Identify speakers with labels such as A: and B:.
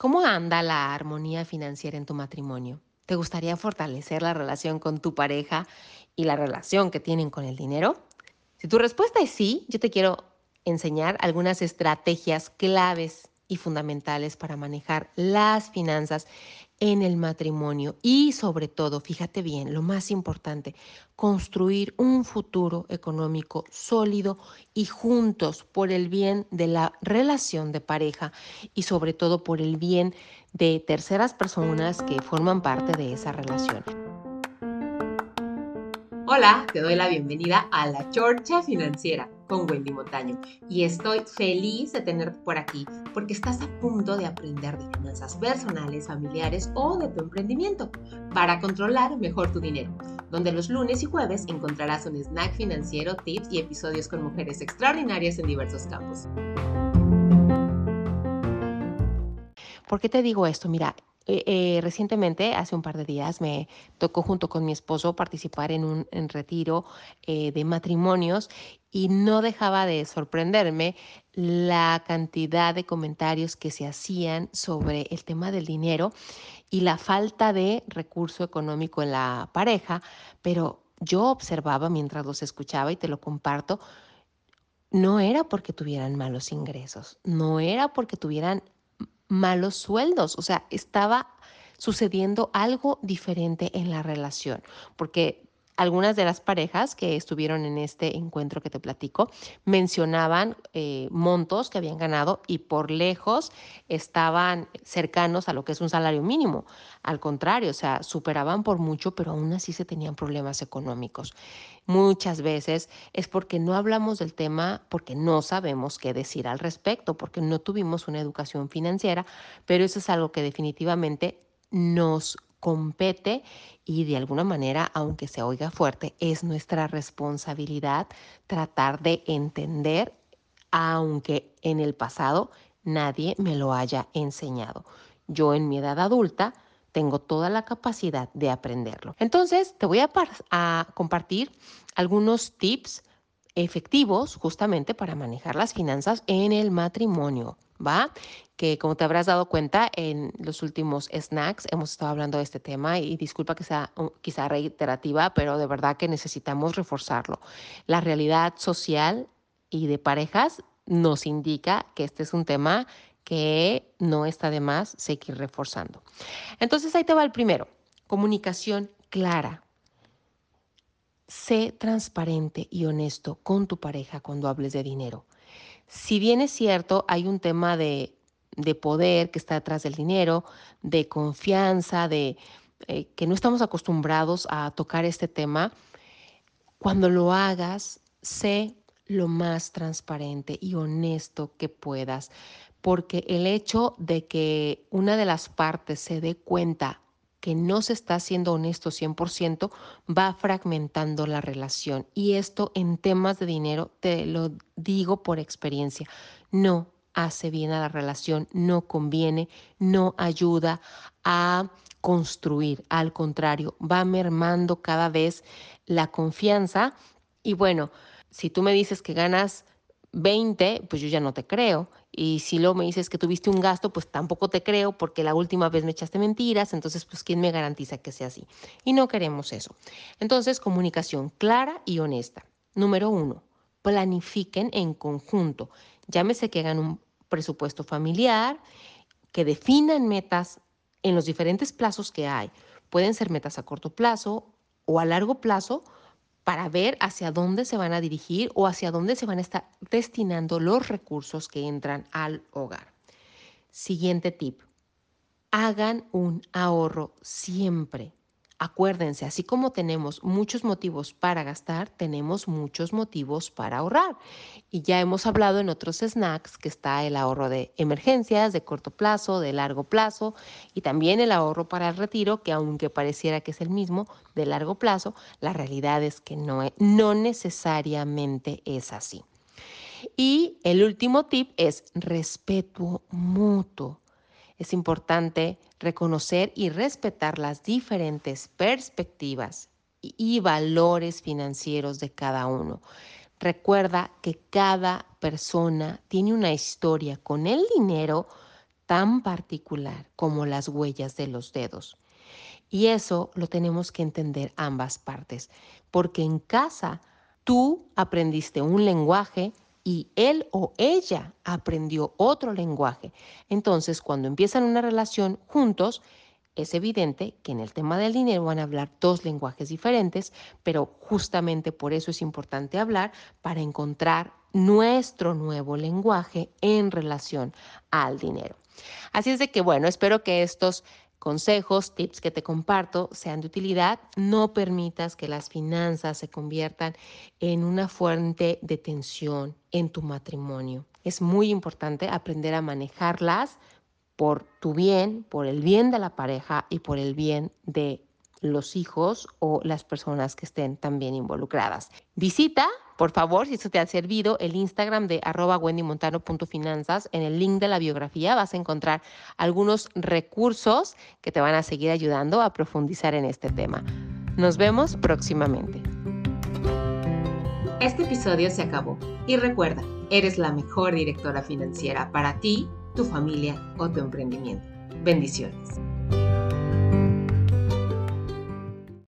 A: ¿Cómo anda la armonía financiera en tu matrimonio? ¿Te gustaría fortalecer la relación con tu pareja y la relación que tienen con el dinero? Si tu respuesta es sí, yo te quiero enseñar algunas estrategias claves y fundamentales para manejar las finanzas en el matrimonio y sobre todo, fíjate bien, lo más importante, construir un futuro económico sólido y juntos por el bien de la relación de pareja y sobre todo por el bien de terceras personas que forman parte de esa relación. Hola, te doy la bienvenida a la Chorcha Financiera con Wendy Montaño y estoy feliz de tenerte por aquí porque estás a punto de aprender de finanzas personales, familiares o de tu emprendimiento para controlar mejor tu dinero, donde los lunes y jueves encontrarás un snack financiero, tips y episodios con mujeres extraordinarias en diversos campos. ¿Por qué te digo esto? Mira, eh, eh, recientemente, hace un par de días, me tocó junto con mi esposo participar en un retiro eh, de matrimonios y no dejaba de sorprenderme la cantidad de comentarios que se hacían sobre el tema del dinero y la falta de recurso económico en la pareja, pero yo observaba mientras los escuchaba y te lo comparto, no era porque tuvieran malos ingresos, no era porque tuvieran malos sueldos, o sea, estaba sucediendo algo diferente en la relación, porque algunas de las parejas que estuvieron en este encuentro que te platico mencionaban eh, montos que habían ganado y por lejos estaban cercanos a lo que es un salario mínimo. Al contrario, o sea, superaban por mucho, pero aún así se tenían problemas económicos. Muchas veces es porque no hablamos del tema, porque no sabemos qué decir al respecto, porque no tuvimos una educación financiera, pero eso es algo que definitivamente nos compete y de alguna manera, aunque se oiga fuerte, es nuestra responsabilidad tratar de entender, aunque en el pasado nadie me lo haya enseñado. Yo en mi edad adulta tengo toda la capacidad de aprenderlo. Entonces, te voy a, a compartir algunos tips efectivos justamente para manejar las finanzas en el matrimonio. ¿Va? Que como te habrás dado cuenta en los últimos snacks hemos estado hablando de este tema y disculpa que sea quizá reiterativa, pero de verdad que necesitamos reforzarlo. La realidad social y de parejas nos indica que este es un tema que no está de más seguir reforzando. Entonces ahí te va el primero, comunicación clara. Sé transparente y honesto con tu pareja cuando hables de dinero. Si bien es cierto, hay un tema de, poder que está detrás del dinero, de confianza, de eh, que no estamos acostumbrados a tocar este tema, cuando lo hagas, sé lo más transparente y honesto que puedas, porque el hecho de que una de las partes se dé cuenta que no se está siendo honesto 100%, va fragmentando la relación. Y esto en temas de dinero, te lo digo por experiencia, no hace bien a la relación, no conviene, no ayuda a construir, al contrario, va mermando cada vez la confianza. Y bueno, si tú me dices que ganas 20, pues yo ya no te creo. Y si luego me dices que tuviste un gasto, pues tampoco te creo porque la última vez me echaste mentiras, entonces pues ¿quién me garantiza que sea así? Y no queremos eso. Entonces, comunicación clara y honesta. Número uno, planifiquen en conjunto. Llámese que hagan un presupuesto familiar, que definan metas en los diferentes plazos que hay. Pueden ser metas a corto plazo o a largo plazo para ver hacia dónde se van a dirigir o hacia dónde se van a estar destinando los recursos que entran al hogar. Siguiente tip. Hagan un ahorro siempre. Acuérdense, así como tenemos muchos motivos para gastar, tenemos muchos motivos para ahorrar. Y ya hemos hablado en otros snacks que está el ahorro de emergencias, de corto plazo, de largo plazo y también el ahorro para el retiro, que aunque pareciera que es el mismo, de largo plazo, la realidad es que no, no necesariamente es así. Y el último tip es respeto mutuo. Es importante reconocer y respetar las diferentes perspectivas y valores financieros de cada uno. Recuerda que cada persona tiene una historia con el dinero tan particular como las huellas de los dedos. Y eso lo tenemos que entender ambas partes, porque en casa tú aprendiste un lenguaje y él o ella aprendió otro lenguaje. Entonces, cuando empiezan una relación juntos, es evidente que en el tema del dinero van a hablar dos lenguajes diferentes, pero justamente por eso es importante hablar para encontrar nuestro nuevo lenguaje en relación al dinero. Así es de que, bueno, espero que estos consejos, tips que te comparto sean de utilidad. No permitas que las finanzas se conviertan en una fuente de tensión en tu matrimonio. Es muy importante aprender a manejarlas por tu bien, por el bien de la pareja y por el bien de los hijos o las personas que estén también involucradas. Visita, por favor, si esto te ha servido, el Instagram de arroba wendymontano.finanzas. En el link de la biografía vas a encontrar algunos recursos que te van a seguir ayudando a profundizar en este tema. Nos vemos próximamente. Este episodio se acabó y recuerda, eres la mejor directora financiera para ti, tu familia o tu emprendimiento. Bendiciones.